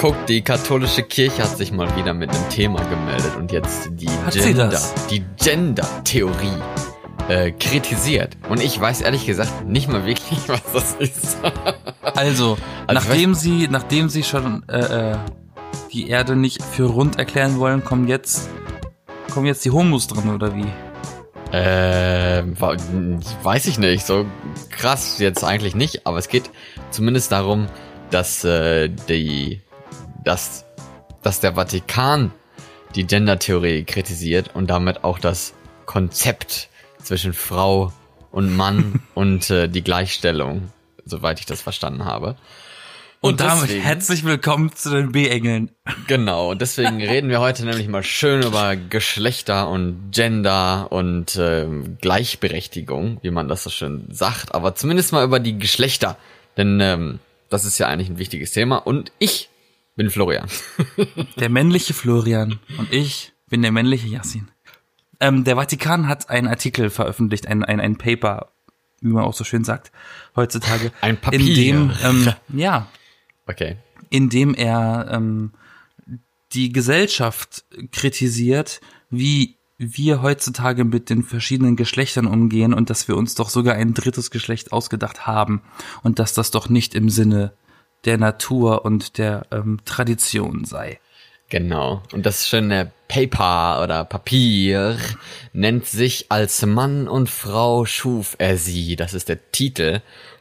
Guck, die katholische Kirche hat sich mal wieder mit einem Thema gemeldet und jetzt die Hat Gender, die Gender-Theorie äh, kritisiert. Und ich weiß ehrlich gesagt nicht mal wirklich, was das ist. Also, Also nachdem sie, nachdem sie schon äh, äh, die Erde nicht für rund erklären wollen, kommen jetzt kommen jetzt die Homos dran oder wie? Äh, weiß ich nicht. So krass jetzt eigentlich nicht, aber es geht zumindest darum, dass äh, die, dass, dass der Vatikan die Gender-Theorie kritisiert und damit auch das Konzept zwischen Frau und Mann und äh, die Gleichstellung, soweit ich das verstanden habe. Und, damit deswegen- herzlich willkommen zu den B-Engeln. Genau, und deswegen reden wir heute nämlich mal schön über Geschlechter und Gender und ähm, Gleichberechtigung, wie man das so schön sagt, aber zumindest mal über die Geschlechter, denn ähm, das ist ja eigentlich ein wichtiges Thema und ich bin Florian. Der männliche Florian und ich bin der männliche Yassin. Ähm, der Vatikan hat einen Artikel veröffentlicht, ein, ein, ein Paper, wie man auch so schön sagt, heutzutage. Ein Papier. In dem, ähm, ja, Okay. in dem er ähm, die Gesellschaft kritisiert, wie wir heutzutage mit den verschiedenen Geschlechtern umgehen und dass wir uns doch sogar ein drittes Geschlecht ausgedacht haben und dass das doch nicht im Sinne der Natur und der ähm, Tradition sei. Genau. Und das schöne Paper oder Papier nennt sich als Mann und Frau schuf er sie. Das ist der Titel.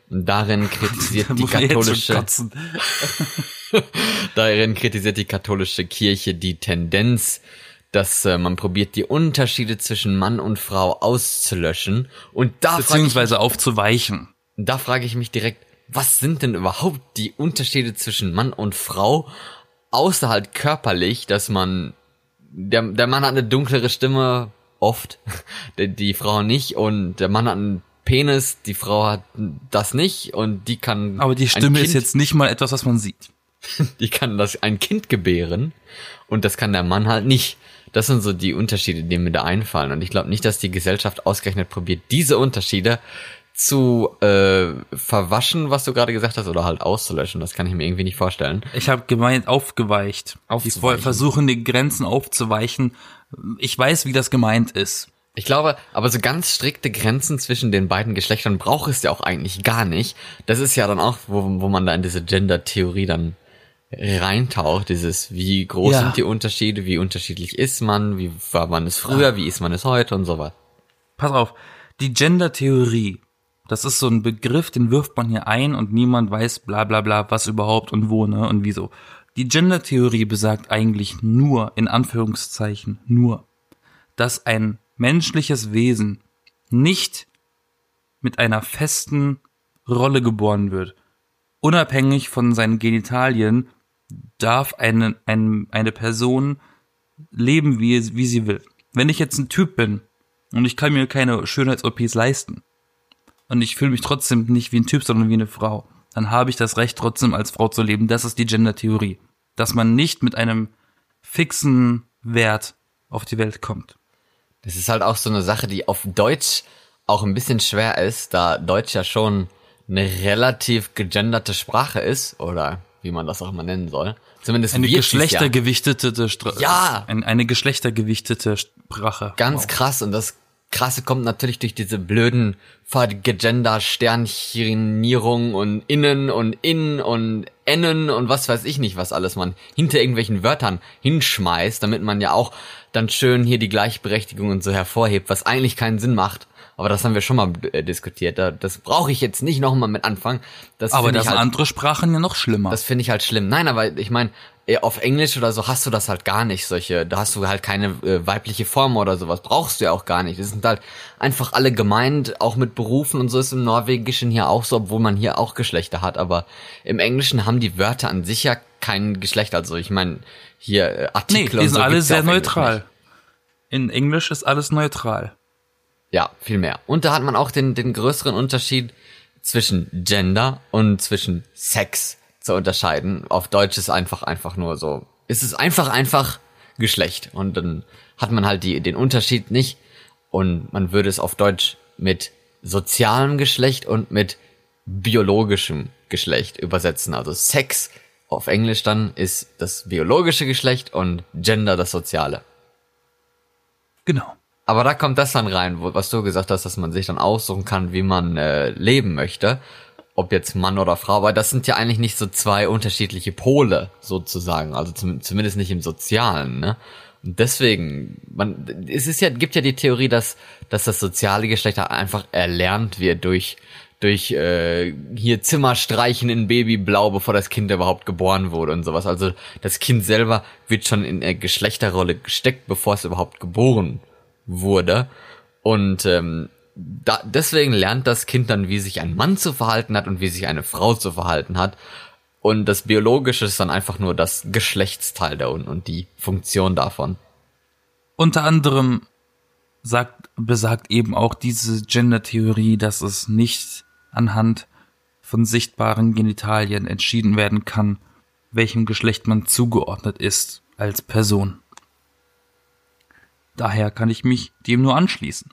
Und darin kritisiert die katholische. Darin kritisiert die katholische Kirche die Tendenz, dass äh, man probiert, die Unterschiede zwischen Mann und Frau auszulöschen. Und da Beziehungsweise aufzuweichen. da frage ich mich direkt, was sind denn überhaupt die Unterschiede zwischen Mann und Frau, außer halt körperlich, dass man, der, der Mann hat eine dunklere Stimme, oft, die, die Frau nicht, und der Mann hat einen Penis, die Frau hat das nicht, und die kann Aber die Stimme ist Kind- jetzt nicht mal etwas, was man sieht. die kann das ein Kind gebären und das kann der Mann halt nicht. Das sind so die Unterschiede, die mir da einfallen. Und ich glaube nicht, dass die Gesellschaft ausgerechnet probiert, diese Unterschiede zu äh, verwaschen, was du gerade gesagt hast, oder halt auszulöschen. Das kann ich mir irgendwie nicht vorstellen. Ich habe gemeint aufgeweicht. Die Aufzuweichen. wollen versuchen, die Grenzen aufzuweichen. Ich weiß, wie das gemeint ist. Ich glaube, aber so ganz strikte Grenzen zwischen den beiden Geschlechtern braucht es ja auch eigentlich gar nicht. Das ist ja dann auch, wo, wo man da in diese Gender-Theorie dann reintaucht, dieses, wie groß Ja. sind die Unterschiede, wie unterschiedlich ist man, wie war man es früher, wie ist man es heute und so weiter. Pass auf, die Gender-Theorie, das ist so ein Begriff, den wirft man hier ein und niemand weiß bla bla bla, was überhaupt und wo, ne, und wieso. Die Gender-Theorie besagt eigentlich nur, in Anführungszeichen, nur, dass ein menschliches Wesen nicht mit einer festen Rolle geboren wird. Unabhängig von seinen Genitalien darf eine, ein, eine Person leben, wie, wie sie will. Wenn ich jetzt ein Typ bin und ich kann mir keine Schönheits-OPs leisten und ich fühle mich trotzdem nicht wie ein Typ, sondern wie eine Frau, dann habe ich das Recht, trotzdem als Frau zu leben. Das ist die Gender-Theorie. Dass man nicht mit einem fixen Wert auf die Welt kommt. Das ist halt auch so eine Sache, die auf Deutsch auch ein bisschen schwer ist, da Deutsch ja schon eine relativ gegenderte Sprache ist, oder wie man das auch immer nennen soll. Zumindest Eine ja. geschlechtergewichtete Stra Ja! Ein, eine geschlechtergewichtete Sprache. Ganz Wow. krass und das Krasse kommt natürlich durch diese blöden vergender Sternchenierung und innen und in und ennen und was weiß ich nicht, was alles man hinter irgendwelchen Wörtern hinschmeißt, damit man ja auch dann schön hier die Gleichberechtigung und so hervorhebt, was eigentlich keinen Sinn macht. Aber das haben wir schon mal äh, diskutiert. Da- Das brauche ich jetzt nicht nochmal mit anfangen. Das Aber das halt andere Sprachen ja noch schlimmer. das finde ich halt schlimm. Nein, aber ich meine, auf Englisch oder so hast du das halt gar nicht. Solche, da hast du halt keine äh, weibliche Form oder sowas. Brauchst du ja auch gar nicht. Das sind halt einfach alle gemeint, auch mit Berufen und so ist im Norwegischen hier auch so, obwohl man hier auch Geschlechter hat. Aber im Englischen haben die Wörter an sich ja kein Geschlecht. Also ich meine, hier äh, nee, Artikel die und sind so alle sehr neutral. In Englisch ist alles neutral. Ja, viel mehr. Und da hat man auch den, den größeren Unterschied zwischen Gender und zwischen Sex zu unterscheiden. Auf Deutsch ist einfach einfach nur so. Es ist einfach einfach Geschlecht. Und dann hat man halt die, den Unterschied nicht. Und man würde es auf Deutsch mit sozialem Geschlecht und mit biologischem Geschlecht übersetzen. Also Sex auf Englisch dann ist das biologische Geschlecht und Gender das soziale. Genau. Aber da kommt das dann rein, wo, was du gesagt hast, dass man sich dann aussuchen kann, wie man äh, leben möchte. Ob jetzt Mann oder Frau, weil das sind ja eigentlich nicht so zwei unterschiedliche Pole sozusagen, also zum, zumindest nicht im Sozialen, ne? Und deswegen, man, es ist ja, gibt ja die Theorie, dass, dass das soziale Geschlecht einfach erlernt wird durch, durch äh, hier Zimmer streichen in Babyblau, bevor das Kind überhaupt geboren wurde und sowas. Also das Kind selber wird schon in eine Geschlechterrolle gesteckt, bevor es überhaupt geboren wurde. Und ähm, da, deswegen lernt das Kind dann, wie sich ein Mann zu verhalten hat und wie sich eine Frau zu verhalten hat. Und das Biologische ist dann einfach nur das Geschlechtsteil da unten und die Funktion davon. Unter anderem sagt, besagt eben auch diese Gender-Theorie, dass es nicht anhand von sichtbaren Genitalien entschieden werden kann, welchem Geschlecht man zugeordnet ist als Person. Daher kann ich mich dem nur anschließen.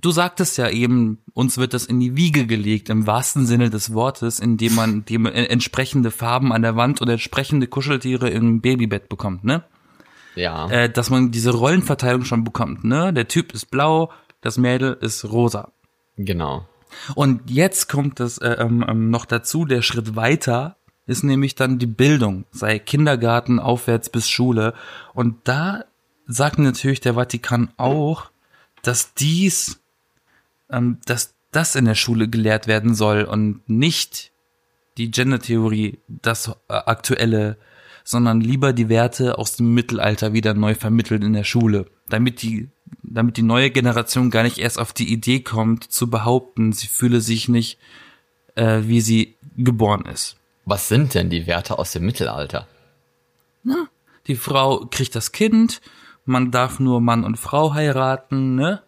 Du sagtest ja eben, uns wird das in die Wiege gelegt, im wahrsten Sinne des Wortes, indem man dem entsprechende Farben an der Wand und entsprechende Kuscheltiere im Babybett bekommt, ne? Ja. Äh, dass man diese Rollenverteilung schon bekommt, ne? Der Typ ist blau, das Mädel ist rosa. Genau. Und jetzt kommt das äh, ähm, ähm, noch dazu, der Schritt weiter ist nämlich dann die Bildung, sei Kindergarten aufwärts bis Schule. Und da sagt natürlich der Vatikan auch, dass dies, ähm, dass das in der Schule gelehrt werden soll und nicht die Gender-Theorie, das äh, aktuelle, sondern lieber die Werte aus dem Mittelalter wieder neu vermittelt in der Schule, damit die damit die neue Generation gar nicht erst auf die Idee kommt, zu behaupten, sie fühle sich nicht, äh, wie sie geboren ist. Was sind denn die Werte aus dem Mittelalter? Na, die Frau kriegt das Kind, man darf nur Mann und Frau heiraten, ne?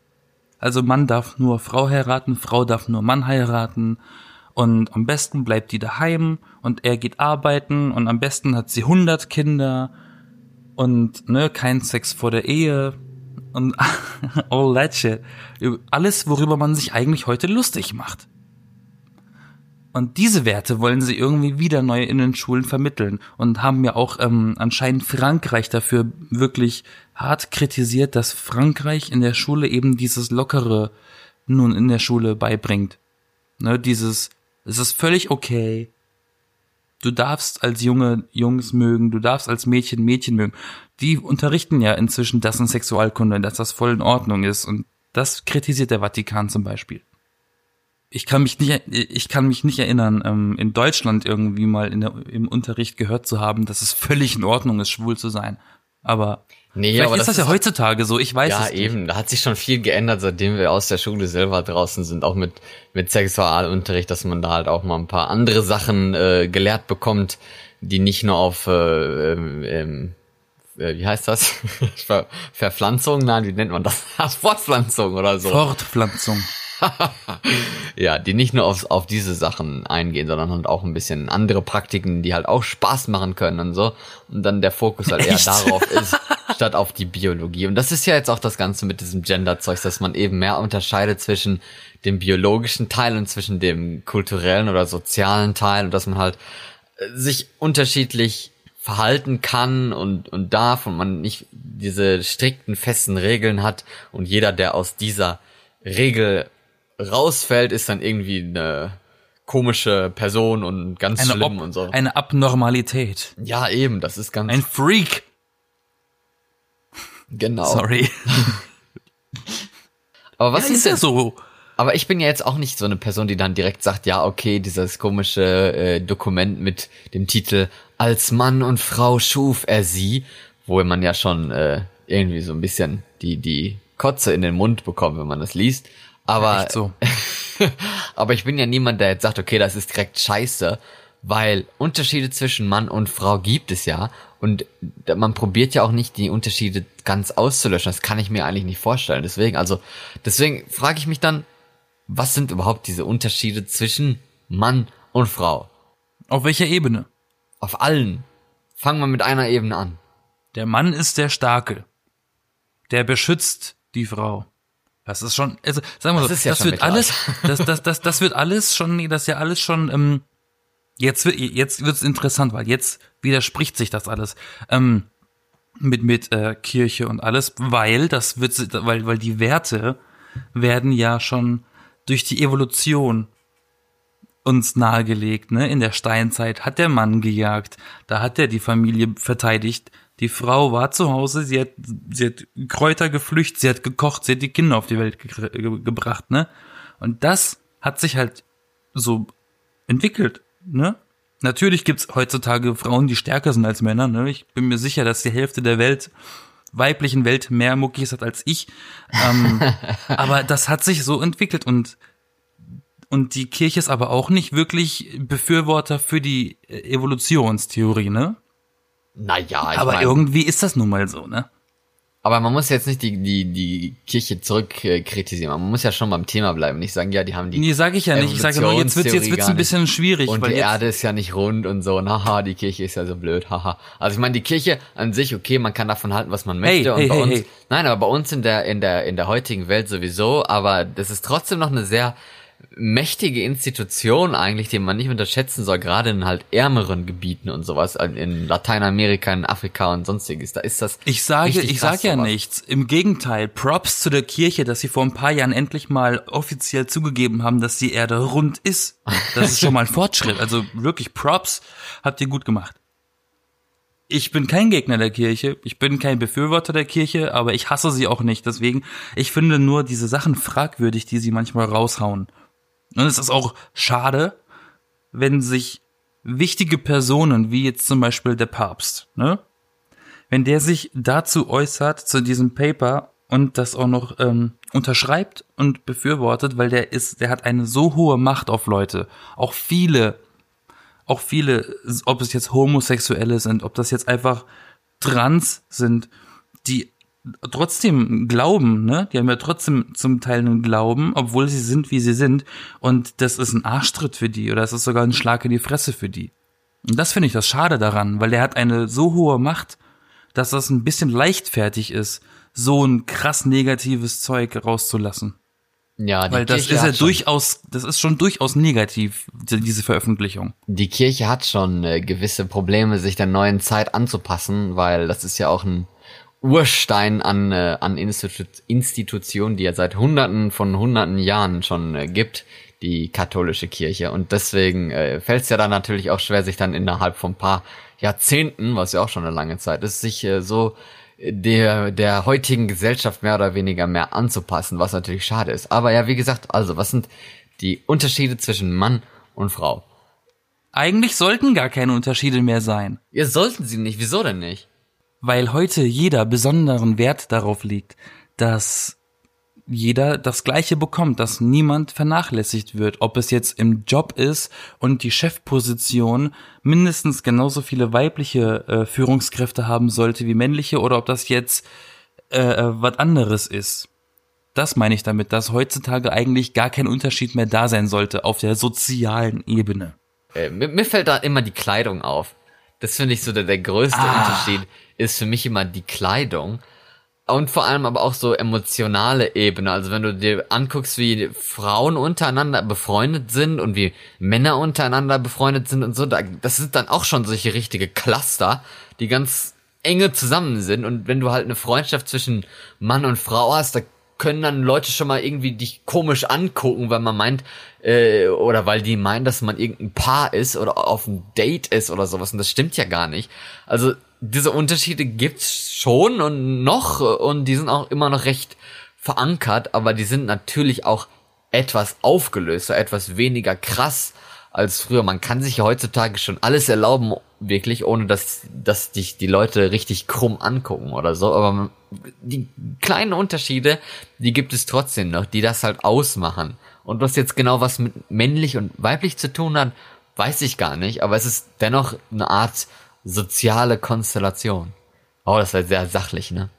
Also Mann darf nur Frau heiraten, Frau darf nur Mann heiraten und am besten bleibt die daheim und er geht arbeiten und am besten hat sie 100 Kinder und ne, kein Sex vor der Ehe und all that shit. Alles, worüber man sich eigentlich heute lustig macht. Und diese Werte wollen sie irgendwie wieder neu in den Schulen vermitteln und haben ja auch ähm, anscheinend Frankreich dafür wirklich hart kritisiert, dass Frankreich in der Schule eben dieses Lockere nun in der Schule beibringt. Ne, dieses, es ist völlig okay. Du darfst als Junge Jungs mögen, du darfst als Mädchen Mädchen mögen. Die unterrichten ja inzwischen das in Sexualkunde, dass das voll in Ordnung ist und das kritisiert der Vatikan zum Beispiel ich kann mich nicht, ich kann mich nicht erinnern, ähm, in Deutschland irgendwie mal in der, im Unterricht gehört zu haben, dass es völlig in Ordnung ist, schwul zu sein. Aber nee, vielleicht aber ist das, das ja heutzutage so. Ich weiß ja, es nicht. Ja, eben. Da hat sich schon viel geändert, seitdem wir aus der Schule selber draußen sind, auch mit mit Sexualunterricht, dass man da halt auch mal ein paar andere Sachen äh, gelehrt bekommt, die nicht nur auf äh, ähm, äh, wie heißt das? Ver Verpflanzung? Nein, wie nennt man das? Fortpflanzung oder so. Fortpflanzung. ja, die nicht nur auf, auf diese Sachen eingehen, sondern halt auch ein bisschen andere Praktiken, die halt auch Spaß machen können und so. Und dann der Fokus halt eher Echt? darauf ist, statt auf die Biologie. Und das ist ja jetzt auch das Ganze mit diesem Gender-Zeugs, dass man eben mehr unterscheidet zwischen dem biologischen Teil und zwischen dem kulturellen oder sozialen Teil und dass man halt äh, sich unterschiedlich verhalten kann und, und darf und man nicht diese strikten, festen Regeln hat und jeder, der aus dieser Regel rausfällt, ist dann irgendwie eine komische Person und ganz eine schlimm Ob und so. Eine Abnormalität. Ja, eben, das ist ganz. Ein Freak. Genau. Sorry. Aber was ja, ist denn so? Aber ich bin ja jetzt auch nicht so eine Person, die dann direkt sagt, ja, okay, dieses komische äh, Dokument mit dem Titel Als Mann und Frau schuf er sie, wo man ja schon äh, irgendwie so ein bisschen die, die Kotze in den Mund bekommt, wenn man das liest. Aber, Echt so. aber ich bin ja niemand, der jetzt sagt, okay, das ist direkt scheiße, weil Unterschiede zwischen Mann und Frau gibt es ja und man probiert ja auch nicht die Unterschiede ganz auszulöschen. Das kann ich mir eigentlich nicht vorstellen. Deswegen, also deswegen frage ich mich dann, was sind überhaupt diese Unterschiede zwischen Mann und Frau? Auf welcher Ebene? Auf allen. Fangen wir mit einer Ebene an. Der Mann ist der Starke. Der beschützt die Frau. Das ist schon, also sagen wir so, das, ja das wird alles, das, das, das, das wird alles schon, das ist ja alles schon ähm, Jetzt, wird- jetzt wird's interessant, weil jetzt widerspricht sich das alles. Ähm, mit mit äh, Kirche und alles, weil das wird weil weil die Werte werden ja schon durch die Evolution uns nahegelegt, ne? In der Steinzeit hat der Mann gejagt, da hat er die Familie verteidigt. Die Frau war zu Hause, sie hat, sie hat Kräuter geflücht, sie hat gekocht, sie hat die Kinder auf die Welt ge ge gebracht, ne? Und das hat sich halt so entwickelt, ne? Natürlich gibt's heutzutage Frauen, die stärker sind als Männer, ne? Ich bin mir sicher, dass die Hälfte der Welt, weiblichen Welt mehr Muckis hat als ich. Ähm, aber das hat sich so entwickelt und und die Kirche ist aber auch nicht wirklich Befürworter für die äh, Evolutionstheorie, ne? Naja, ich aber mein, irgendwie ist das nun mal so, ne? aber man muss jetzt nicht die, die, die Kirche zurück äh. Man muss ja schon beim Thema bleiben. Nicht sagen, ja, die haben die Nee, sag ich ja nicht. Ich sage nur, jetzt wird's jetzt wird's ein bisschen schwierig, Und weil die jetzt, Erde ist ja nicht rund und so. Und haha, die Kirche ist ja so blöd. Haha. Also ich meine, die Kirche an sich, okay, man kann davon halten, was man Hey, möchte. hey, und bei hey, uns, hey. nein, aber bei uns in der, in der, in der heutigen Welt sowieso. Aber das ist trotzdem noch eine sehr mächtige Institution eigentlich, die man nicht unterschätzen soll, gerade in halt ärmeren Gebieten und sowas, in Lateinamerika, in Afrika und sonstiges. Da ist das. ich sage, ich krass, sag ja sowas. nichts. Im Gegenteil, Props zu der Kirche, dass sie vor ein paar Jahren endlich mal offiziell zugegeben haben, dass die Erde rund ist. Das ist schon mal ein Fortschritt. Also wirklich Props habt ihr gut gemacht. Ich bin kein Gegner der Kirche, ich bin kein Befürworter der Kirche, aber ich hasse sie auch nicht. Deswegen, ich finde nur diese Sachen fragwürdig, die sie manchmal raushauen. Und es ist auch schade, wenn sich wichtige Personen, wie jetzt zum Beispiel der Papst, ne? Wenn der sich dazu äußert, zu diesem Paper und das auch noch ähm, unterschreibt und befürwortet, weil der ist, der hat eine so hohe Macht auf Leute. Auch viele, auch viele, ob es jetzt Homosexuelle sind, ob das jetzt einfach Trans sind, die trotzdem glauben, ne? Die haben ja trotzdem zum Teil einen Glauben, obwohl sie sind, wie sie sind. Und das ist ein Arschtritt für die oder es ist sogar ein Schlag in die Fresse für die. Und das finde ich das Schade daran, weil der hat eine so hohe Macht, dass das ein bisschen leichtfertig ist, so ein krass negatives Zeug rauszulassen. Ja, die Weil das Kirche ist ja durchaus, das ist schon durchaus negativ, die- diese Veröffentlichung. die Kirche hat schon äh, gewisse Probleme, sich der neuen Zeit anzupassen, weil das ist ja auch ein Urstein an, äh, an Institu Institutionen, die ja seit Hunderten von Hunderten Jahren schon äh, gibt, die katholische Kirche. Und deswegen äh, fällt es ja dann natürlich auch schwer, sich dann innerhalb von ein paar Jahrzehnten, was ja auch schon eine lange Zeit ist, sich äh, so der, der heutigen Gesellschaft mehr oder weniger mehr anzupassen, was natürlich schade ist. Aber ja, wie gesagt, also, was sind die Unterschiede zwischen Mann und Frau? Eigentlich sollten gar keine Unterschiede mehr sein. Ja, sollten sie nicht. Wieso denn nicht? Weil heute jeder besonderen Wert darauf legt, dass jeder das Gleiche bekommt, dass niemand vernachlässigt wird, ob es jetzt im Job ist und die Chefposition mindestens genauso viele weibliche äh, Führungskräfte haben sollte wie männliche oder ob das jetzt äh, äh, was anderes ist. Das meine ich damit, dass heutzutage eigentlich gar kein Unterschied mehr da sein sollte auf der sozialen Ebene. Äh, mir, mir fällt da immer die Kleidung auf. Das finde ich so der, der größte Unterschied ist für mich immer die Kleidung. Und vor allem aber auch so emotionale Ebene. Also wenn du dir anguckst, wie Frauen untereinander befreundet sind und wie Männer untereinander befreundet sind und so, da, das sind dann auch schon solche richtige Cluster, die ganz enge zusammen sind. Und wenn du halt eine Freundschaft zwischen Mann und Frau hast, da können dann Leute schon mal irgendwie dich komisch angucken, weil man meint, äh, oder weil die meinen, dass man irgendein Paar ist oder auf ein Date ist oder sowas. Und das stimmt ja gar nicht. Also diese Unterschiede gibt's schon und noch und die sind auch immer noch recht verankert, aber die sind natürlich auch etwas aufgelöster, etwas weniger krass als früher. Man kann sich ja heutzutage schon alles erlauben, wirklich, ohne dass, dass dich die Leute richtig krumm angucken oder so. Aber die kleinen Unterschiede, die gibt es trotzdem noch, die das halt ausmachen. Und was jetzt genau was mit männlich und weiblich zu tun hat, weiß ich gar nicht, aber es ist dennoch eine Art soziale Konstellation. Oh, das war sehr sachlich, ne?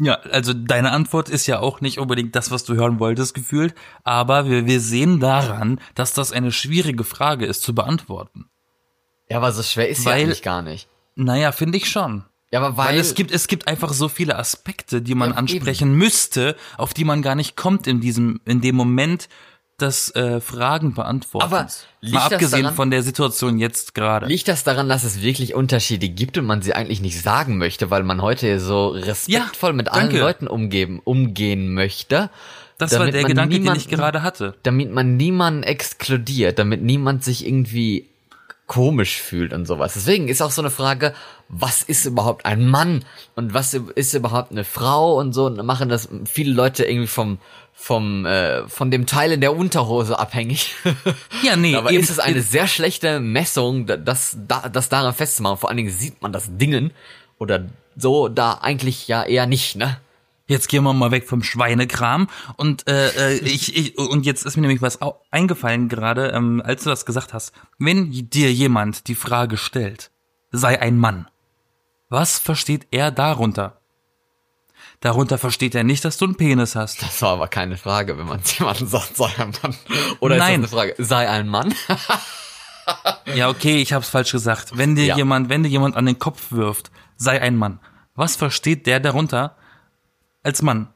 Ja, also deine Antwort ist ja auch nicht unbedingt das, was du hören wolltest, gefühlt, aber wir, wir sehen daran, dass das eine schwierige Frage ist zu beantworten. Ja, aber so schwer ist Weil- ja eigentlich gar nicht. Naja, finde ich schon. Ja, aber weil, Weil es gibt, es gibt einfach so viele Aspekte, die man Ja, ansprechen müsste, auf die man gar nicht kommt in diesem, in dem Moment, des äh, Fragen beantworten. Aber liegt Mal das abgesehen daran- von der Situation jetzt gerade. Liegt das daran, dass es wirklich Unterschiede gibt und man sie eigentlich nicht sagen möchte, weil man heute so respektvoll mit allen danke. Leuten umgeben, umgehen möchte? Das war der Gedanke, den ich niemanden- gerade hatte. Damit man niemanden exkludiert, damit niemand sich irgendwie komisch fühlt und sowas. Deswegen ist auch so eine Frage, was ist überhaupt ein Mann und was ist überhaupt eine Frau und so und machen das viele Leute irgendwie vom vom äh, von dem Teil in der Unterhose abhängig. Ja, nee, Aber eben- ist es eine sehr schlechte Messung, da- das, da, das daran festzumachen. Vor allen Dingen sieht man das Dingen oder so da eigentlich ja eher nicht, ne? Jetzt gehen wir mal weg vom Schweinekram und äh, äh, ich, ich und jetzt ist mir nämlich was eingefallen gerade, ähm, als du das gesagt hast. Wenn dir jemand die Frage stellt, sei ein Mann, was versteht er darunter? Darunter versteht er nicht, dass du einen Penis hast. Das war aber keine Frage, wenn man jemandem sagt, sei ein Mann. Oder Nein. ist das eine Frage, sei ein Mann? Ja, okay, ich hab's falsch gesagt. Wenn dir Ja. jemand, wenn dir jemand an den Kopf wirft, sei ein Mann. Was versteht der darunter als Mann?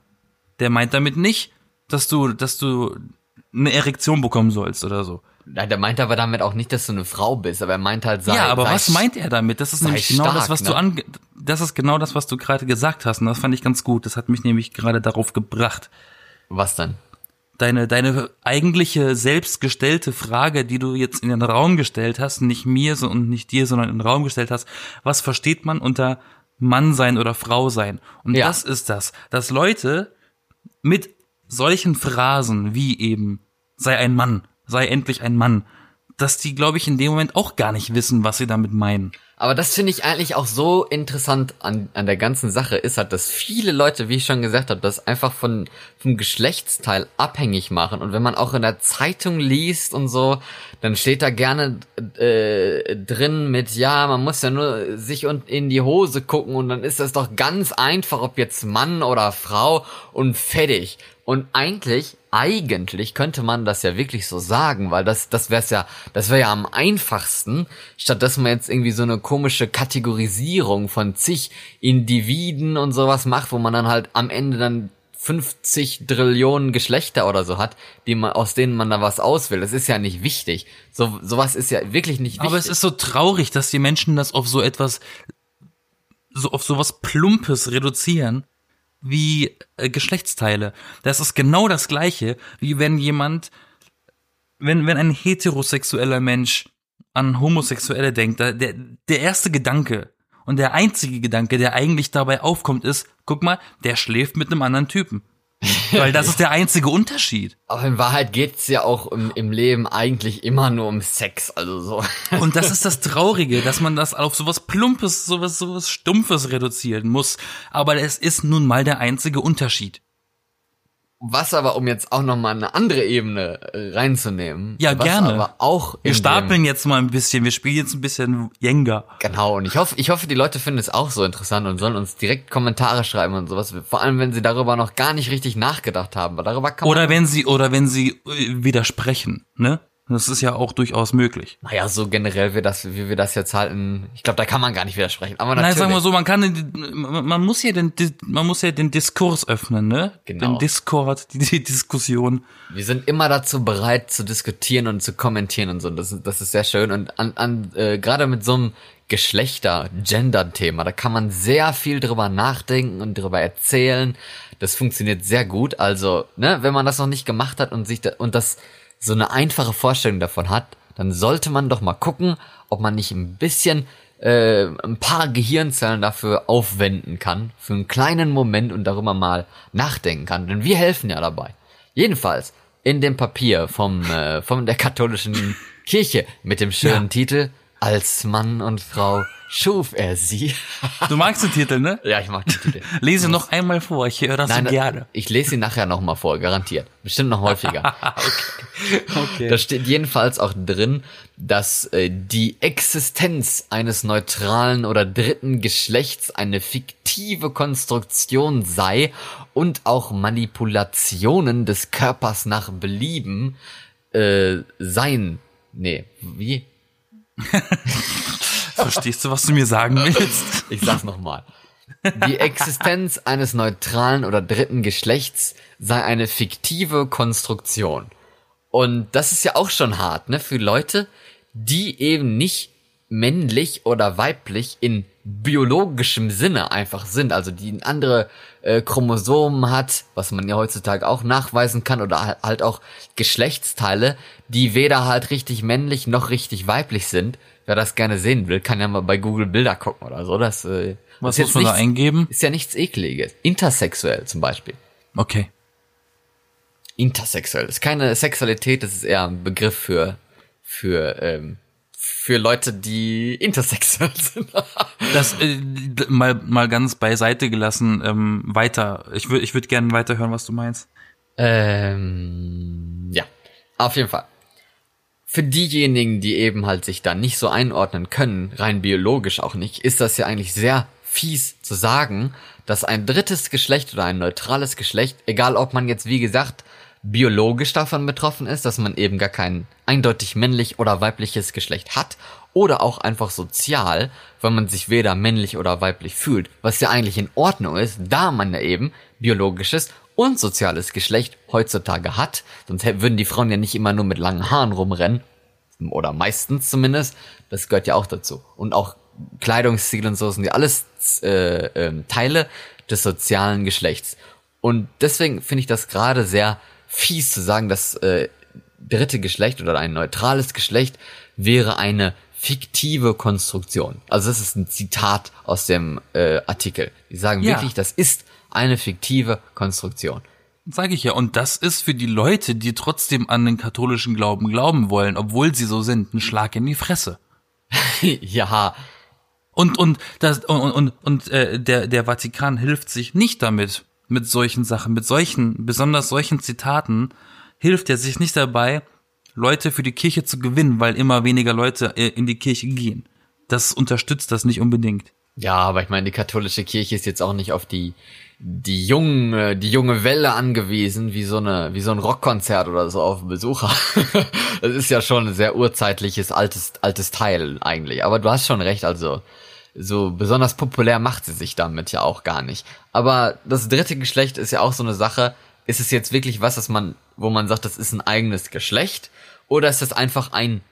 Der meint damit nicht, dass du, dass du eine Erektion bekommen sollst oder so. Nein, der meint aber damit auch nicht, dass du eine Frau bist, aber er meint halt, sei ja, aber sei was meint er damit? Das ist nämlich genau das, stark, was du ne? ange das ist genau das, was du gerade gesagt hast. Und das fand ich ganz gut. Das hat mich nämlich gerade darauf gebracht. Was denn? Deine, deine eigentliche selbstgestellte Frage, die du jetzt in den Raum gestellt hast, nicht mir so und nicht dir, sondern in den Raum gestellt hast, was versteht man unter Mann sein oder Frau sein? Und Ja. das ist das, dass Leute mit solchen Phrasen wie eben sei ein Mann, sei endlich ein Mann, dass die, glaube ich, in dem Moment auch gar nicht wissen, was sie damit meinen. Aber das finde ich eigentlich auch so interessant an, an der ganzen Sache ist halt, dass viele Leute, wie ich schon gesagt habe, das einfach von vom Geschlechtsteil abhängig machen. Und wenn man auch in der Zeitung liest und so, dann steht da gerne äh, drin mit, ja, man muss ja nur sich und in die Hose gucken und dann ist das doch ganz einfach, ob jetzt Mann oder Frau und fertig. Und eigentlich, eigentlich könnte man das ja wirklich so sagen, weil das, das wäre ja, das wäre ja am einfachsten, statt dass man jetzt irgendwie so eine komische Kategorisierung von zig Individen und sowas macht, wo man dann halt am Ende dann 50 Trillionen Geschlechter oder so hat, die man, aus denen man da was auswählt. Das ist ja nicht wichtig. So, sowas ist ja wirklich nicht wichtig. Aber es ist so traurig, dass die Menschen das auf so etwas, so auf sowas Plumpes reduzieren wie äh, Geschlechtsteile. Das ist genau das Gleiche, wie wenn jemand, wenn, wenn ein heterosexueller Mensch an Homosexuelle denkt, der, der erste Gedanke und der einzige Gedanke, der eigentlich dabei aufkommt, ist, guck mal, der schläft mit einem anderen Typen. Weil das ist der einzige Unterschied. Aber in Wahrheit geht's ja auch im, im Leben eigentlich immer nur um Sex, also so. Und das ist das Traurige, dass man das auf sowas Plumpes, sowas, sowas Stumpfes reduzieren muss. Aber es ist nun mal der einzige Unterschied. Was aber, um jetzt auch nochmal eine andere Ebene äh, reinzunehmen. Ja, was gerne. aber auch Wir stapeln jetzt mal ein bisschen, wir spielen jetzt ein bisschen Jenga. Genau, und ich hoffe, ich hoffe, die Leute finden es auch so interessant und sollen uns direkt Kommentare schreiben und sowas. Vor allem, wenn sie darüber noch gar nicht richtig nachgedacht haben. Weil darüber kann man Oder wenn sie, oder wenn sie äh, widersprechen, ne? Das ist ja auch durchaus möglich. Naja, so generell, wie, das, wie wir das jetzt halten, ich glaube, da kann man gar nicht widersprechen. Aber Nein, natürlich. sagen wir so, man kann, man muss ja den, man muss ja den Diskurs öffnen, ne? Genau. Den Discord, die, die Diskussion. Wir sind immer dazu bereit zu diskutieren und zu kommentieren und so. Das, ist- das ist sehr schön. Und an, an äh, gerade mit so einem Geschlechter-Gender-Thema, da kann man sehr viel drüber nachdenken und drüber erzählen. Das funktioniert sehr gut. Also, ne, wenn man das noch nicht gemacht hat und sich da, und das so eine einfache Vorstellung davon hat, dann sollte man doch mal gucken, ob man nicht ein bisschen äh, ein paar Gehirnzellen dafür aufwenden kann, für einen kleinen Moment und darüber mal nachdenken kann. Denn wir helfen ja dabei. Jedenfalls in dem Papier vom, äh, von der katholischen Kirche mit dem schönen Ja. Titel Als Mann und Frau schuf er sie. Du magst den Titel, ne? ja, ich mag den Titel. Lese noch einmal vor, ich höre das Nein, so gerne. ich lese ihn nachher noch mal vor, garantiert. Bestimmt noch häufiger. Okay. Da steht jedenfalls auch drin, dass äh, die Existenz eines neutralen oder dritten Geschlechts eine fiktive Konstruktion sei und auch Manipulationen des Körpers nach Belieben äh, sein. Nee, wie? Verstehst du, was du mir sagen willst? Ich sag's nochmal. Die Existenz eines neutralen oder dritten Geschlechts sei eine fiktive Konstruktion. Und das ist ja auch schon hart, ne, für Leute, die eben nicht männlich oder weiblich in biologischem Sinne einfach sind, also die ein andere äh, Chromosomen hat, was man ja heutzutage auch nachweisen kann, oder halt auch Geschlechtsteile, die weder halt richtig männlich noch richtig weiblich sind. Wer das gerne sehen will, kann ja mal bei Google Bilder gucken oder so. Das, äh, Was muss man nichts, da eingeben? Ist ja nichts Ekliges. Intersexuell zum Beispiel. Okay. Intersexuell. Das ist keine Sexualität, das ist eher ein Begriff für, für, ähm, für Leute, die intersexuell sind. Das äh, mal mal ganz beiseite gelassen. Ähm, weiter. Ich würde ich würde gerne weiterhören, was du meinst. ähm, ja, auf jeden Fall. Für diejenigen, die eben halt sich da nicht so einordnen können, rein biologisch auch nicht, ist das ja eigentlich sehr fies zu sagen, dass ein drittes Geschlecht oder ein neutrales Geschlecht, egal ob man jetzt wie gesagt biologisch davon betroffen ist, dass man eben gar kein eindeutig männlich oder weibliches Geschlecht hat, oder auch einfach sozial, weil man sich weder männlich oder weiblich fühlt, was ja eigentlich in Ordnung ist, da man ja eben biologisches und soziales Geschlecht heutzutage hat, sonst würden die Frauen ja nicht immer nur mit langen Haaren rumrennen, oder meistens zumindest, das gehört ja auch dazu. Und auch Kleidungsstil und so sind ja alles äh, ähm, Teile des sozialen Geschlechts. Und deswegen finde ich das gerade sehr fies zu sagen, das äh, dritte Geschlecht oder ein neutrales Geschlecht wäre eine fiktive Konstruktion. Also das ist ein Zitat aus dem äh, Artikel. Die sagen Ja. wirklich, das ist eine fiktive Konstruktion. Sage ich ja. Und das ist für die Leute, die trotzdem an den katholischen Glauben glauben wollen, obwohl sie so sind, ein Schlag in die Fresse. ja, Und und das und und, und äh, der der Vatikan hilft sich nicht damit mit solchen Sachen, mit solchen besonders solchen Zitaten hilft er sich nicht dabei, Leute für die Kirche zu gewinnen, weil immer weniger Leute äh, in die Kirche gehen. Das unterstützt das nicht unbedingt. Ja, aber ich meine, die katholische Kirche ist jetzt auch nicht auf die die jungen, äh, die junge Welle angewiesen, wie so eine, wie so ein Rockkonzert oder so auf Besucher. das ist ja schon ein sehr urzeitliches altes, altes Teil eigentlich. Aber du hast schon recht, also so besonders populär macht sie sich damit ja auch gar nicht. Aber das dritte Geschlecht ist ja auch so eine Sache. Ist es jetzt wirklich was, dass man, wo man sagt, das ist ein eigenes Geschlecht? Oder ist das einfach ein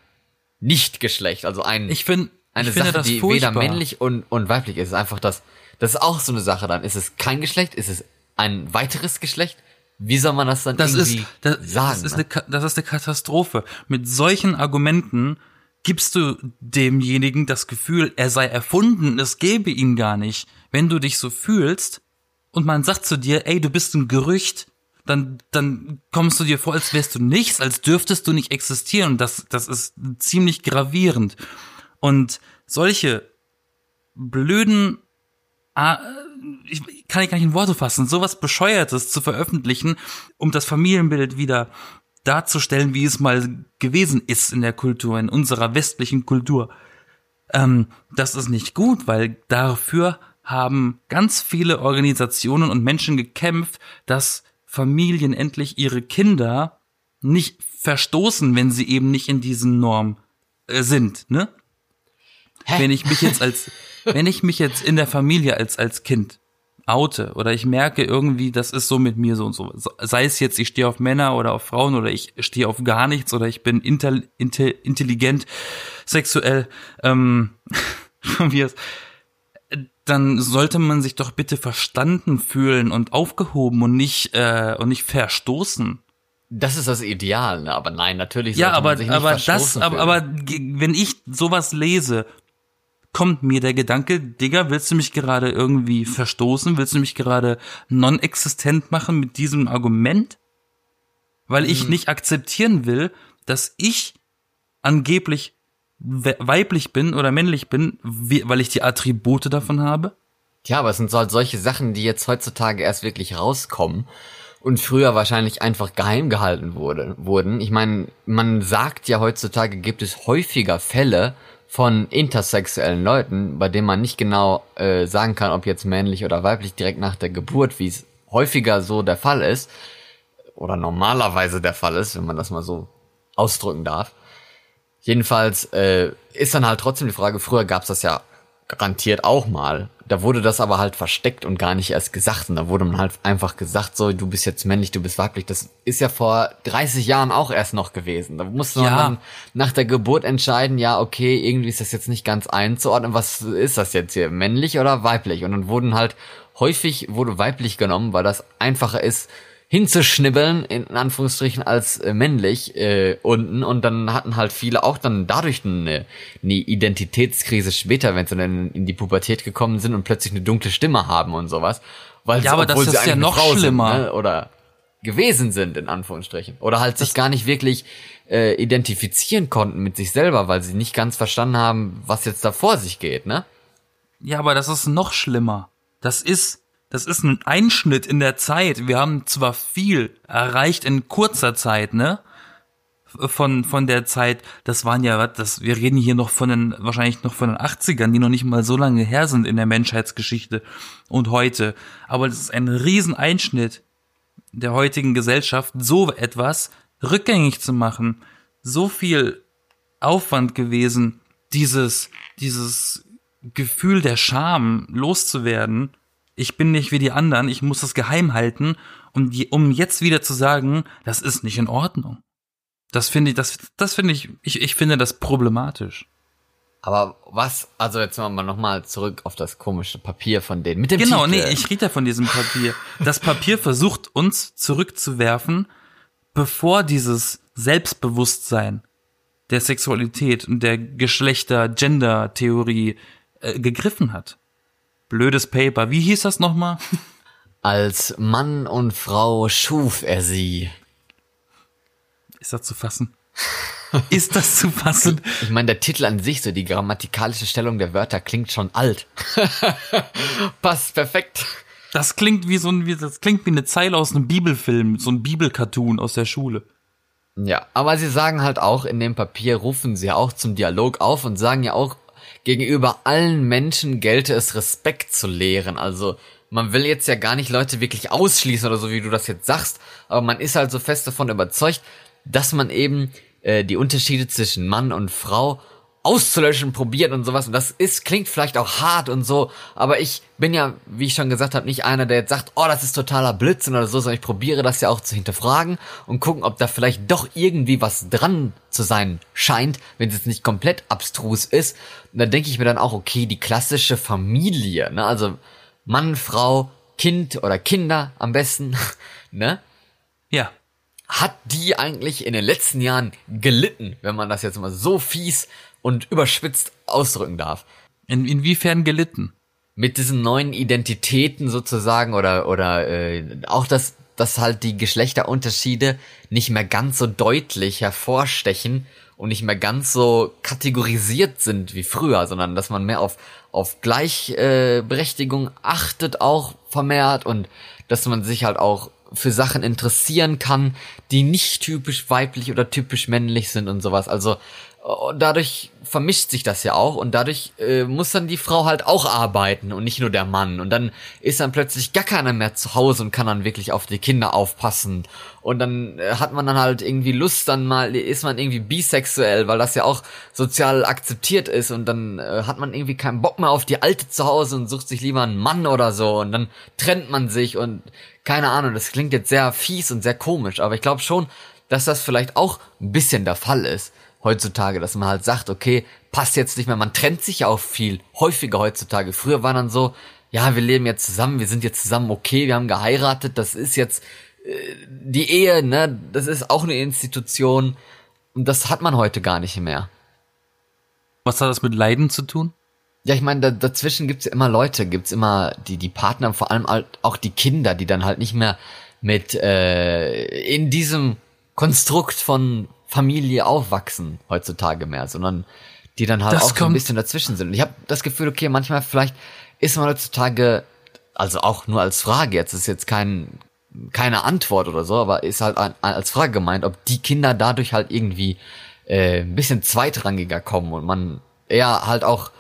Nicht-Geschlecht? Also ein Ich finde eine ich finde Sache, das die furchtbar. weder männlich und, und weiblich ist. Es ist einfach das, das ist auch so eine Sache dann. Ist es kein Geschlecht? Ist es ein weiteres Geschlecht? Wie soll man das dann Das irgendwie ist, das, sagen? das, ist ne? eine, das ist eine Katastrophe. Mit solchen Argumenten gibst du demjenigen das Gefühl, er sei erfunden, es gäbe ihn gar nicht. Wenn du dich so fühlst und man sagt zu dir, ey, du bist ein Gerücht, dann, dann kommst du dir vor, als wärst du nichts, als dürftest du nicht existieren. Und das, das ist ziemlich gravierend. Und solche blöden ah, ich kann ich gar nicht in Worte fassen, sowas Bescheuertes zu veröffentlichen, um das Familienbild wieder darzustellen, wie es mal gewesen ist in der Kultur, in unserer westlichen Kultur. Ähm, das ist nicht gut, weil dafür haben ganz viele Organisationen und Menschen gekämpft, dass Familien endlich ihre Kinder nicht verstoßen, wenn sie eben nicht in diesen Normen äh, sind, ne? wenn ich mich jetzt als, wenn ich mich jetzt in der Familie als, als Kind oute oder ich merke irgendwie, das ist so mit mir so und so, sei es jetzt, ich stehe auf Männer oder auf Frauen oder ich stehe auf gar nichts oder ich bin inter, inter, intelligent, sexuell, ähm, dann sollte man sich doch bitte verstanden fühlen und aufgehoben und nicht, äh, und nicht verstoßen. das ist das Ideal, ne? Aber nein, natürlich Ja, sollte aber, man sich nicht aber das, verstoßen aber, fühlen. aber ge- wenn ich sowas lese, kommt mir der Gedanke, Digga, willst du mich gerade irgendwie verstoßen? Willst du mich gerade non-existent machen mit diesem Argument? Weil ich Hm. nicht akzeptieren will, dass ich angeblich we- weiblich bin oder männlich bin, weil ich die Attribute davon habe. Ja, aber es sind halt solche Sachen, die jetzt heutzutage erst wirklich rauskommen und früher wahrscheinlich einfach geheim gehalten wurde, wurden. Ich meine, man sagt ja heutzutage gibt es häufiger Fälle von intersexuellen Leuten, bei denen man nicht genau äh, sagen kann, ob jetzt männlich oder weiblich direkt nach der Geburt, wie es häufiger so der Fall ist oder normalerweise der Fall ist, wenn man das mal so ausdrücken darf. Jedenfalls äh, ist dann halt trotzdem die Frage, früher gab's das ja garantiert auch mal. Da wurde das aber halt versteckt und gar nicht erst gesagt. Und da wurde man halt einfach gesagt, so, du bist jetzt männlich, du bist weiblich. Das ist ja vor 30 Jahren auch erst noch gewesen. Da musste man Ja. dann nach der Geburt entscheiden, ja, okay, irgendwie ist das jetzt nicht ganz einzuordnen. Was ist das jetzt hier, männlich oder weiblich? Und dann wurden halt, häufig wurde weiblich genommen, weil das einfacher ist, hinzuschnibbeln, in Anführungsstrichen, als äh, männlich äh, unten. Und dann hatten halt viele auch dann dadurch eine, eine Identitätskrise später, wenn sie dann in die Pubertät gekommen sind und plötzlich eine dunkle Stimme haben und sowas. Weil Ja, aber das obwohl sie ist ja noch Frau schlimmer. Sind, ne? Oder gewesen sind, in Anführungsstrichen. Oder halt sich gar nicht wirklich äh, identifizieren konnten mit sich selber, weil sie nicht ganz verstanden haben, was jetzt da vor sich geht, ne? Ja, aber das ist noch schlimmer. Das ist, das ist ein Einschnitt in der Zeit. Wir haben zwar viel erreicht in kurzer Zeit, ne? Von, von der Zeit, das waren ja, was, das, wir reden hier noch von den, wahrscheinlich noch von den 80ern, die noch nicht mal so lange her sind in der Menschheitsgeschichte und heute. Aber das ist ein Rieseneinschnitt der heutigen Gesellschaft, so etwas rückgängig zu machen. So viel Aufwand gewesen, dieses, dieses Gefühl der Scham loszuwerden. Ich bin nicht wie die anderen, ich muss das geheim halten, um, die, um jetzt wieder zu sagen, das ist nicht in Ordnung. Das finde ich, das, das finde ich, ich, ich finde das problematisch. Aber was, also jetzt mal nochmal zurück auf das komische Papier von denen mit dem Genau, Titel. nee, ich rede ja von diesem Papier. Das Papier versucht uns zurückzuwerfen, bevor dieses Selbstbewusstsein der Sexualität und der Geschlechter-Gender-Theorie äh, gegriffen hat. Blödes Paper. Wie hieß das nochmal? Als Mann und Frau schuf er sie. Ist das zu fassen? Ist das zu fassen? Ich meine, der Titel an sich, so die grammatikalische Stellung der Wörter klingt schon alt. Passt perfekt. Das klingt wie so ein, wie, das klingt wie eine Zeile aus einem Bibelfilm, so ein Bibelcartoon aus der Schule. Ja, aber sie sagen halt auch in dem Papier, rufen sie auch zum Dialog auf und sagen ja auch, gegenüber allen Menschen gelte es Respekt zu lehren. Also man will jetzt ja gar nicht Leute wirklich ausschließen oder so, wie du das jetzt sagst, aber man ist halt so fest davon überzeugt, dass man eben äh, die Unterschiede zwischen Mann und Frau auszulöschen probiert und sowas. Und das ist, klingt vielleicht auch hart und so, aber ich bin ja, wie ich schon gesagt habe, nicht einer, der jetzt sagt, oh, das ist totaler Blödsinn oder so, sondern ich probiere das ja auch zu hinterfragen und gucken, ob da vielleicht doch irgendwie was dran zu sein scheint, wenn es jetzt nicht komplett abstrus ist. Und da denke ich mir dann auch, okay, die klassische Familie, ne, also Mann, Frau, Kind oder Kinder am besten, ne? Ja. hat die eigentlich in den letzten Jahren gelitten, wenn man das jetzt mal so fies und überspitzt ausdrücken darf. In, inwiefern gelitten? Mit diesen neuen Identitäten sozusagen oder oder äh, auch dass dass halt die Geschlechterunterschiede nicht mehr ganz so deutlich hervorstechen und nicht mehr ganz so kategorisiert sind wie früher, sondern dass man mehr auf auf Gleichberechtigung achtet auch vermehrt und dass man sich halt auch für Sachen interessieren kann, die nicht typisch weiblich oder typisch männlich sind und sowas. Also dadurch vermischt sich das ja auch und dadurch äh, muss dann die Frau halt auch arbeiten und nicht nur der Mann. Und dann ist dann plötzlich gar keiner mehr zu Hause und kann dann wirklich auf die Kinder aufpassen. Und dann äh, hat man dann halt irgendwie Lust dann mal ist man irgendwie bisexuell, weil das ja auch sozial akzeptiert ist. Und dann äh, hat man irgendwie keinen Bock mehr auf die alte zu Hause und sucht sich lieber einen Mann oder so. Und dann trennt man sich und keine Ahnung, das klingt jetzt sehr fies und sehr komisch, aber ich glaube schon, dass das vielleicht auch ein bisschen der Fall ist heutzutage, dass man halt sagt, okay, passt jetzt nicht mehr, man trennt sich ja auch viel häufiger heutzutage. Früher war dann so, ja, wir leben jetzt zusammen, wir sind jetzt zusammen, okay, wir haben geheiratet, das ist jetzt äh, die Ehe, ne, das ist auch eine Institution und das hat man heute gar nicht mehr. Was hat das mit Leiden zu tun? Ja, ich meine, da, dazwischen gibt's ja immer Leute, gibt's immer die die Partner, vor allem halt auch die Kinder, die dann halt nicht mehr mit äh, in diesem Konstrukt von Familie aufwachsen heutzutage mehr, sondern die dann halt Das auch so ein bisschen dazwischen sind. Und ich habe das Gefühl, okay, manchmal vielleicht ist man heutzutage, also auch nur als Frage, jetzt ist jetzt kein keine Antwort oder so, aber ist halt als Frage gemeint, ob die Kinder dadurch halt irgendwie äh, ein bisschen zweitrangiger kommen und man eher halt auch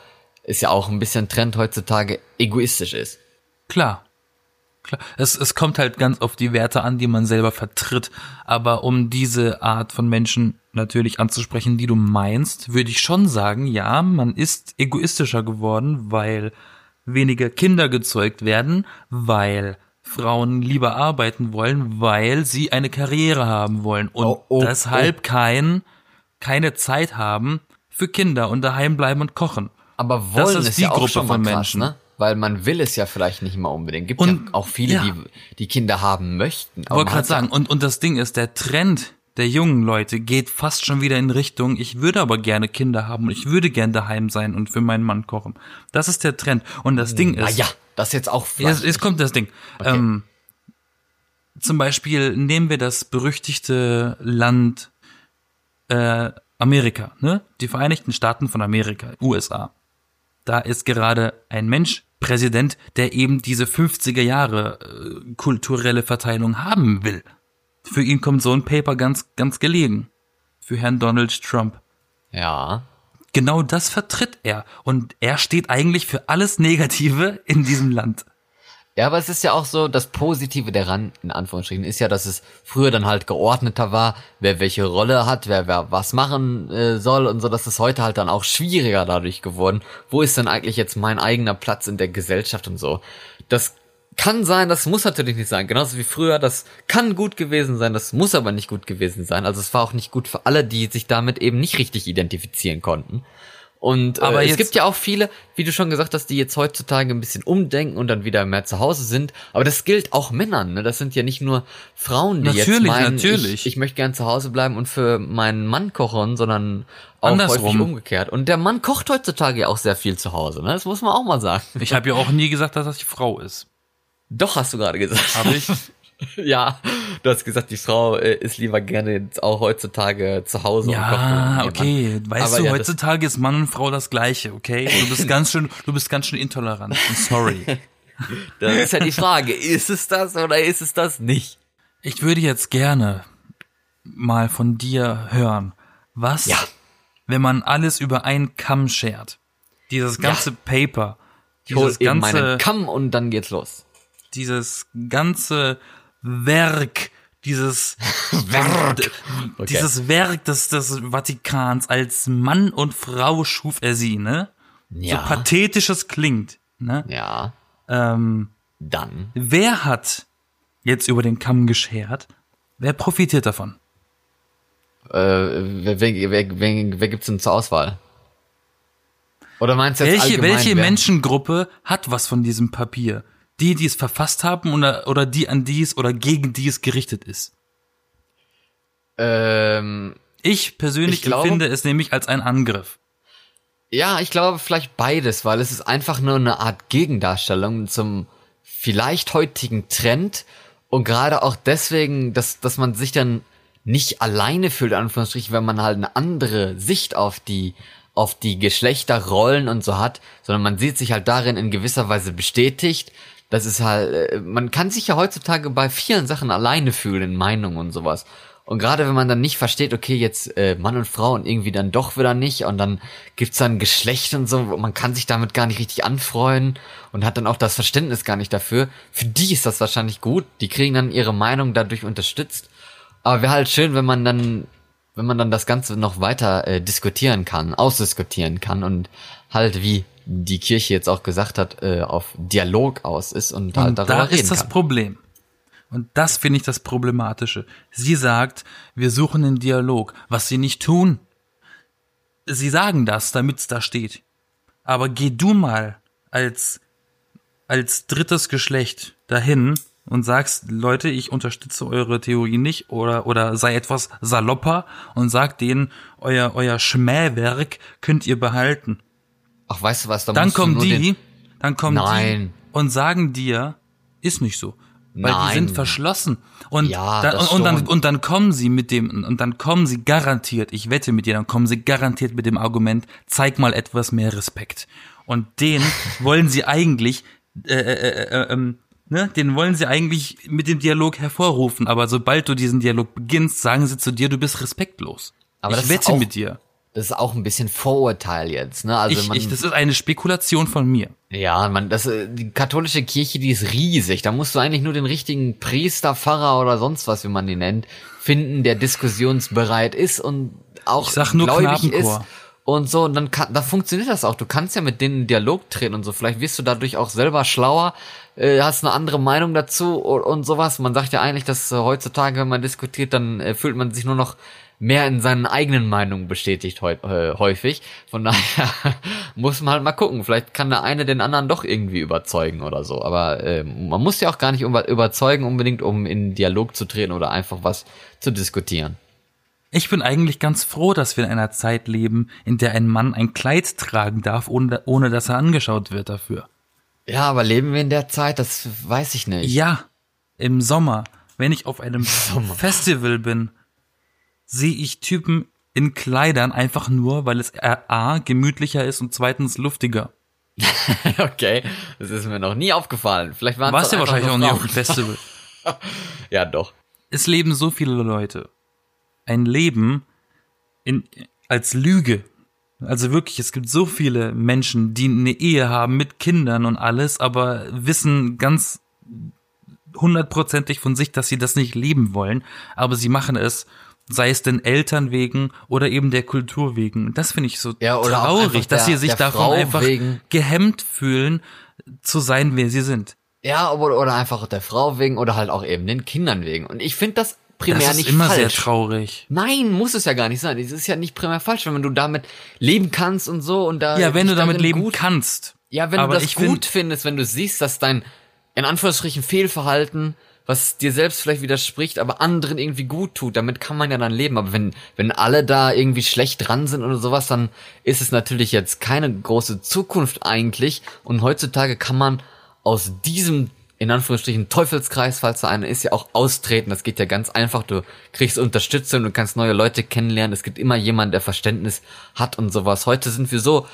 ist ja auch ein bisschen Trend heutzutage egoistisch ist. Klar. Klar, es, es kommt halt ganz auf die Werte an, die man selber vertritt. Aber um diese Art von Menschen natürlich anzusprechen, die du meinst, würde ich schon sagen, ja, man ist egoistischer geworden, weil weniger Kinder gezeugt werden, weil Frauen lieber arbeiten wollen, weil sie eine Karriere haben wollen und Oh, oh, deshalb kein, keine Zeit haben für Kinder und daheim bleiben und kochen. Aber Das wollen ist ist, die ja Gruppe von krass, Menschen. ne? Weil man will es ja vielleicht nicht mal unbedingt. Gibt Und- ja auch viele, ja. die die Kinder haben möchten. aber Wollte gerade sagen, und, und das Ding ist, der Trend der jungen Leute geht fast schon wieder in Richtung, ich würde aber gerne Kinder haben und ich würde gern daheim sein und für meinen Mann kochen. Das ist der Trend. Und das Ding Ah ist, ja, das ist jetzt auch Jetzt, jetzt kommt das Ding. Ähm, zum Beispiel nehmen wir das berüchtigte Land äh, Amerika, ne? Die Vereinigten Staaten von Amerika, USA. Da ist gerade ein Mensch Präsident, der eben diese 50er Jahre äh, kulturelle Verteilung haben will. Für ihn kommt so ein Paper ganz, ganz gelegen. Für Herrn Donald Trump. ja. Genau das vertritt er. Und er steht eigentlich für alles Negative in diesem Land. Ja, aber es ist ja auch so, das Positive daran, in Anführungsstrichen, ist ja, dass es früher dann halt geordneter war, wer welche Rolle hat, wer wer was machen äh, soll und so, dass es heute halt dann auch schwieriger dadurch geworden. Wo ist denn eigentlich jetzt mein eigener Platz in der Gesellschaft und so? Das kann sein, das muss natürlich nicht sein. Genauso wie früher, das kann gut gewesen sein, das muss aber nicht gut gewesen sein. Also es war auch nicht gut für alle, die sich damit eben nicht richtig identifizieren konnten. Und Aber äh, es jetzt- gibt ja auch viele, wie du schon gesagt hast, die jetzt heutzutage ein bisschen umdenken und dann wieder mehr zu Hause sind. Aber das gilt auch Männern. Ne? Das sind ja nicht nur Frauen, die jetzt meinen, natürlich. Ich, ich möchte gern zu Hause bleiben und für meinen Mann kochen, sondern auch Andersrum. häufig umgekehrt. Und der Mann kocht heutzutage ja auch sehr viel zu Hause. Ne? Das muss man auch mal sagen. Ich habe ja auch nie gesagt, dass das die Frau ist. Doch, hast du gerade gesagt. Habe ich? ja, du hast gesagt, die Frau äh, ist lieber gerne auch heutzutage zu Hause und kocht. Ja, Mann. okay. Weißt Aber du, ja, heutzutage ist Mann und Frau das Gleiche, okay? Du bist ganz schön, du bist ganz schön intolerant. I'm sorry. Das ist ja die Frage, ist es das oder ist es das nicht? Ich würde jetzt gerne mal von dir hören, was, Ja. wenn man alles über einen Kamm schert, dieses ganze Paper, Ich hol dieses eben meinen ganze, Kamm und dann geht's los. dieses ganze Werk, dieses Werk. dieses Werk des, des Vatikans als Mann und Frau schuf er sie, ne? Ja. So pathetisch es klingt, ne? Ja, Ähm, dann. wer hat jetzt über den Kamm geschert? Wer profitiert davon? Äh, wer, wer, wer, wer, wer gibt's denn zur Auswahl? Oder meinst du jetzt Welche, allgemein, welche wer- Menschengruppe hat was von diesem Papier? Die, die es verfasst haben oder, oder die, an die es oder gegen die es gerichtet ist? Ähm, Ich persönlich Ich glaube- empfinde es nämlich als ein Angriff. ja, ich glaube vielleicht beides, weil es ist einfach nur eine Art Gegendarstellung zum vielleicht heutigen Trend und gerade auch deswegen, dass, dass man sich dann nicht alleine fühlt, Anführungsstrichen, wenn man halt eine andere Sicht auf die, auf die Geschlechterrollen und so hat, sondern man sieht sich halt darin in gewisser Weise bestätigt. Das ist halt, äh, man kann sich ja heutzutage bei vielen Sachen alleine fühlen in Meinungen und sowas. Und gerade wenn man dann nicht versteht, okay, jetzt äh, Mann und Frau und irgendwie dann doch wieder nicht und dann gibt's dann Geschlecht und so, man kann sich damit gar nicht richtig anfreuen und hat dann auch das Verständnis gar nicht dafür. Für die ist das wahrscheinlich gut, die kriegen dann ihre Meinung dadurch unterstützt. Aber wäre halt schön, wenn man dann, wenn man dann das Ganze noch weiter äh, diskutieren kann, ausdiskutieren kann und halt wie die Kirche jetzt auch gesagt hat, äh, auf Dialog aus ist und, halt Und darüber da ist das kann. Problem. Und das finde ich das Problematische. Sie sagt, wir suchen einen Dialog, was sie nicht tun. Sie sagen das, damit es da steht. Aber geh du mal als, als drittes Geschlecht dahin und sagst, Leute, ich unterstütze eure Theorie nicht oder, oder sei etwas salopper und sag denen, euer, euer Schmähwerk könnt ihr behalten. Ach, weißt du was, da Dann kommen die, dann kommen Nein. die und sagen dir, ist nicht so. Weil die Nein. sind verschlossen. Und, Ja, dann, das und, dann, und dann kommen sie mit dem, und dann kommen sie garantiert, ich wette mit dir, dann kommen sie garantiert mit dem Argument, zeig mal etwas mehr Respekt. Und den wollen sie eigentlich, äh, äh, äh, äh, ähm, ne, den wollen sie eigentlich mit dem Dialog hervorrufen. Aber sobald du diesen Dialog beginnst, sagen sie zu dir, du bist respektlos. Aber ich wette auch- mit dir. Das ist auch ein bisschen Vorurteil jetzt, ne? Also Ich, man, ich, das ist eine Spekulation von mir. Ja, man, das, äh, die katholische Kirche, die ist riesig. Da musst du eigentlich nur den richtigen Priester, Pfarrer oder sonst was, wie man die nennt, finden, der diskussionsbereit ist und auch gläubig ist. Und so, und dann kann, da funktioniert das auch. Du kannst ja mit denen in Dialog treten und so. Vielleicht wirst du dadurch auch selber schlauer, äh, hast eine andere Meinung dazu und, und sowas. Man sagt ja eigentlich, dass äh, heutzutage, wenn man diskutiert, dann äh, fühlt man sich nur noch mehr in seinen eigenen Meinungen bestätigt äh, häufig. Von daher muss man halt mal gucken. Vielleicht kann der eine den anderen doch irgendwie überzeugen oder so. Aber äh, man muss ja auch gar nicht über, überzeugen unbedingt, um in Dialog zu treten oder einfach was zu diskutieren. Ich bin eigentlich ganz froh, dass wir in einer Zeit leben, in der ein Mann ein Kleid tragen darf, ohne, ohne dass er angeschaut wird dafür. Ja, aber leben wir in der Zeit? Das weiß ich nicht. Ja, im Sommer, wenn ich auf einem Festival bin, sehe ich Typen in Kleidern einfach nur, weil es A, gemütlicher ist und zweitens luftiger. okay, das ist mir noch nie aufgefallen. Vielleicht waren Warst doch wahrscheinlich auch nie auf dem. Festival. Ja, doch. Es leben so viele Leute. Ein Leben in, als Lüge. Also wirklich, es gibt so viele Menschen, die eine Ehe haben mit Kindern und alles, aber wissen ganz hundertprozentig von sich, dass sie das nicht leben wollen, aber sie machen es, sei es den Eltern wegen oder eben der Kultur wegen. Das finde ich so Ja, traurig, dass der- sie sich davon Frau einfach wegen. gehemmt fühlen, zu sein, wer sie sind. Ja, oder, oder einfach der Frau wegen oder halt auch eben den Kindern wegen. Und ich finde das primär Das ist nicht immer falsch. sehr traurig. Nein, muss es ja gar nicht sein. Es ist ja nicht primär falsch, wenn du damit leben kannst und so und da Ja, wenn du damit leben gut, kannst. Ja, wenn du das gut find- findest, wenn du siehst, dass dein in Anführungsstrichen Fehlverhalten, was dir selbst vielleicht widerspricht, aber anderen irgendwie gut tut, damit kann man ja dann leben. Aber wenn wenn alle da irgendwie schlecht dran sind oder sowas, dann ist es natürlich jetzt keine große Zukunft eigentlich. Und heutzutage kann man aus diesem in Anführungsstrichen Teufelskreis, falls da einer ist, ja auch austreten. Das geht ja ganz einfach. Du kriegst Unterstützung, du kannst neue Leute kennenlernen. Es gibt immer jemanden, der Verständnis hat und sowas. Heute sind wir so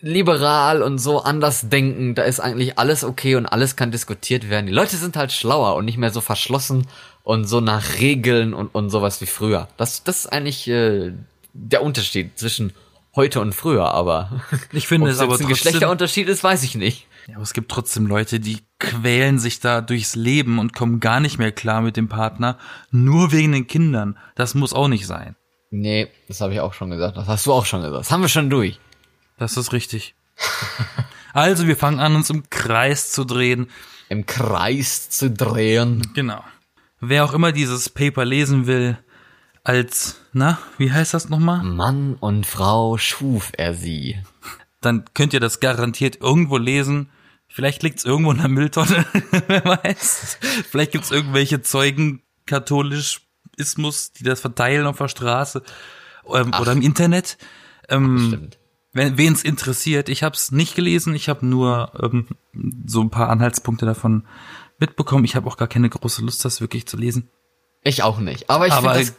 liberal und so anders denken, da ist eigentlich alles okay und alles kann diskutiert werden. Die Leute sind halt schlauer und nicht mehr so verschlossen und so nach Regeln und, und sowas wie früher. Das, das ist eigentlich äh, der Unterschied zwischen heute und früher, aber Ich finde es aber ein trotzdem, Geschlechterunterschied ist, weiß ich nicht. ja, aber es gibt trotzdem Leute, die quälen sich da durchs Leben und kommen gar nicht mehr klar mit dem Partner, nur wegen den Kindern. Das muss auch nicht sein. Nee, das habe ich auch schon gesagt. Das hast du auch schon gesagt. Das haben wir schon durch. Das ist richtig. Also, wir fangen an, uns im Kreis zu drehen. Im Kreis zu drehen. Genau. Wer auch immer dieses Paper lesen will, als, na, wie heißt das nochmal? Mann und Frau schuf er sie. Dann könnt ihr das garantiert irgendwo lesen. Vielleicht liegt's irgendwo in der Mülltonne, wer weiß. Vielleicht gibt's irgendwelche Zeugen Katholismus, die das verteilen auf der Straße ähm, oder im Internet. Ähm, Stimmt. Wenn wen's interessiert, ich habe es nicht gelesen, ich habe nur ähm, so ein paar Anhaltspunkte davon mitbekommen. Ich habe auch gar keine große Lust, das wirklich zu lesen. Ich auch nicht. Aber ich finde das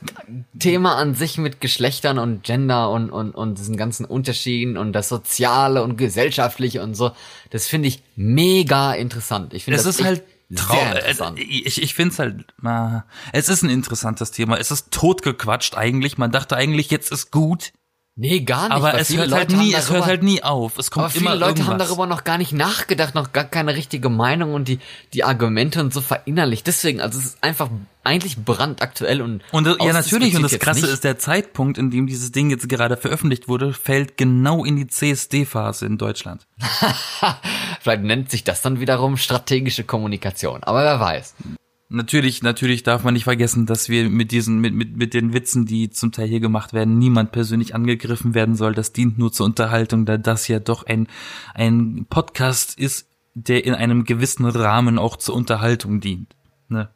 Thema an sich mit Geschlechtern und Gender und, und, und diesen ganzen Unterschieden und das Soziale und Gesellschaftliche und so, das finde ich mega interessant. Ich finde Es das ist halt echt trau sehr also, interessant. ich ich finde es halt na, es ist ein interessantes Thema es ist totgequatscht eigentlich man dachte eigentlich jetzt ist gut Nee, gar nicht. aber es hört halt haben nie es hört halt nie auf es kommt Aber viele immer Leute haben irgendwas. darüber noch gar nicht nachgedacht, noch gar keine richtige Meinung und die, die Argumente und so verinnerlicht. Deswegen, also es ist einfach eigentlich brandaktuell und und ja natürlich und das krasse nicht. ist der Zeitpunkt in dem dieses Ding jetzt gerade veröffentlicht wurde fällt genau in die CSD Phase in Deutschland Vielleicht nennt sich das dann wiederum strategische Kommunikation. Aber wer weiß. Natürlich, natürlich darf man nicht vergessen, dass wir mit diesen, mit, mit, mit den Witzen, die zum Teil hier gemacht werden, niemand persönlich angegriffen werden soll. Das dient nur zur Unterhaltung, da das ja doch ein, ein Podcast ist, der in einem gewissen Rahmen auch zur Unterhaltung dient. Ne?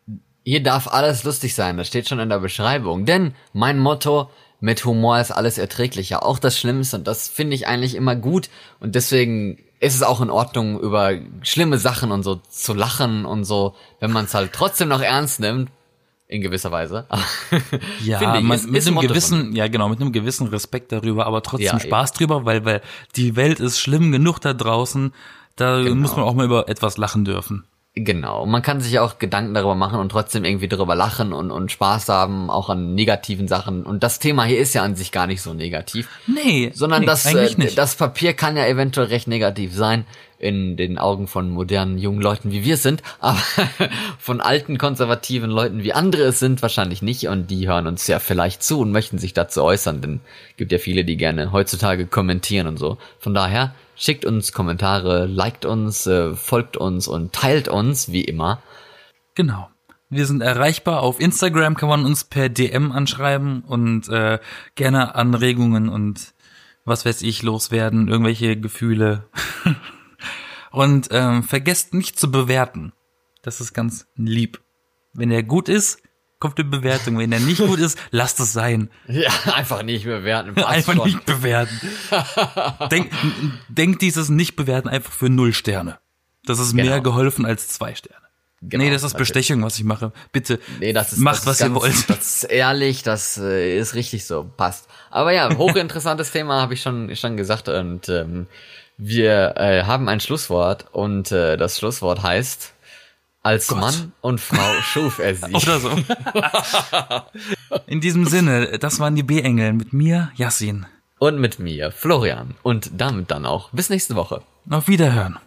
Hier darf alles lustig sein, das steht schon in der Beschreibung. Denn mein Motto, mit Humor ist alles erträglicher, auch das Schlimmste. Und das finde ich eigentlich immer gut. Und deswegen ist es auch in Ordnung, über schlimme Sachen und so zu lachen und so, wenn man es halt trotzdem noch ernst nimmt. In gewisser Weise. Ja, Finde ich, man, mit einem Motto gewissen, ja genau, mit einem gewissen Respekt darüber, aber trotzdem Ja, Spaß drüber, weil, weil die Welt ist schlimm genug da draußen, da Genau. muss man auch mal über etwas lachen dürfen. Genau. Man kann sich auch Gedanken darüber machen und trotzdem irgendwie darüber lachen und, und Spaß haben, auch an negativen Sachen. Und das Thema hier ist ja an sich gar nicht so negativ. Nee. Sondern nee, das, äh, das Papier kann ja eventuell recht negativ sein in den Augen von modernen jungen Leuten, wie wir es sind, aber von alten konservativen Leuten, wie andere es sind, wahrscheinlich nicht. Und die hören uns ja vielleicht zu und möchten sich dazu äußern, denn gibt ja viele, die gerne heutzutage kommentieren und so. Von daher schickt uns Kommentare, liked uns, äh, folgt uns und teilt uns, wie immer. Genau. Wir sind erreichbar. Auf Instagram kann man uns per DM anschreiben und äh, gerne Anregungen und was weiß ich loswerden, irgendwelche Gefühle. und ähm, vergesst nicht zu bewerten. Das ist ganz lieb. Wenn er gut ist, kommt eine Bewertung. Wenn er nicht gut ist, lasst es sein. Ja, einfach nicht bewerten. Einfach schon. nicht bewerten. Denk, denk dieses Nicht-Bewerten einfach für null Sterne. Das ist mehr Genau. geholfen als zwei Sterne. Genau, nee, das ist natürlich. Bestechung, was ich mache. Bitte, Nee, das ist, macht, das was ist ihr ganz, wollt. Das ist ehrlich, das äh, ist richtig so, passt. Aber ja, hochinteressantes Thema, habe ich schon, schon gesagt. Und ähm, wir äh, haben ein Schlusswort und äh, das Schlusswort heißt, als Mann und Frau schuf er sie. Oder so. In diesem Sinne, das waren die B-Engel mit mir, Yassin. Und mit mir, Florian. Und damit dann auch bis nächste Woche. Auf Wiederhören.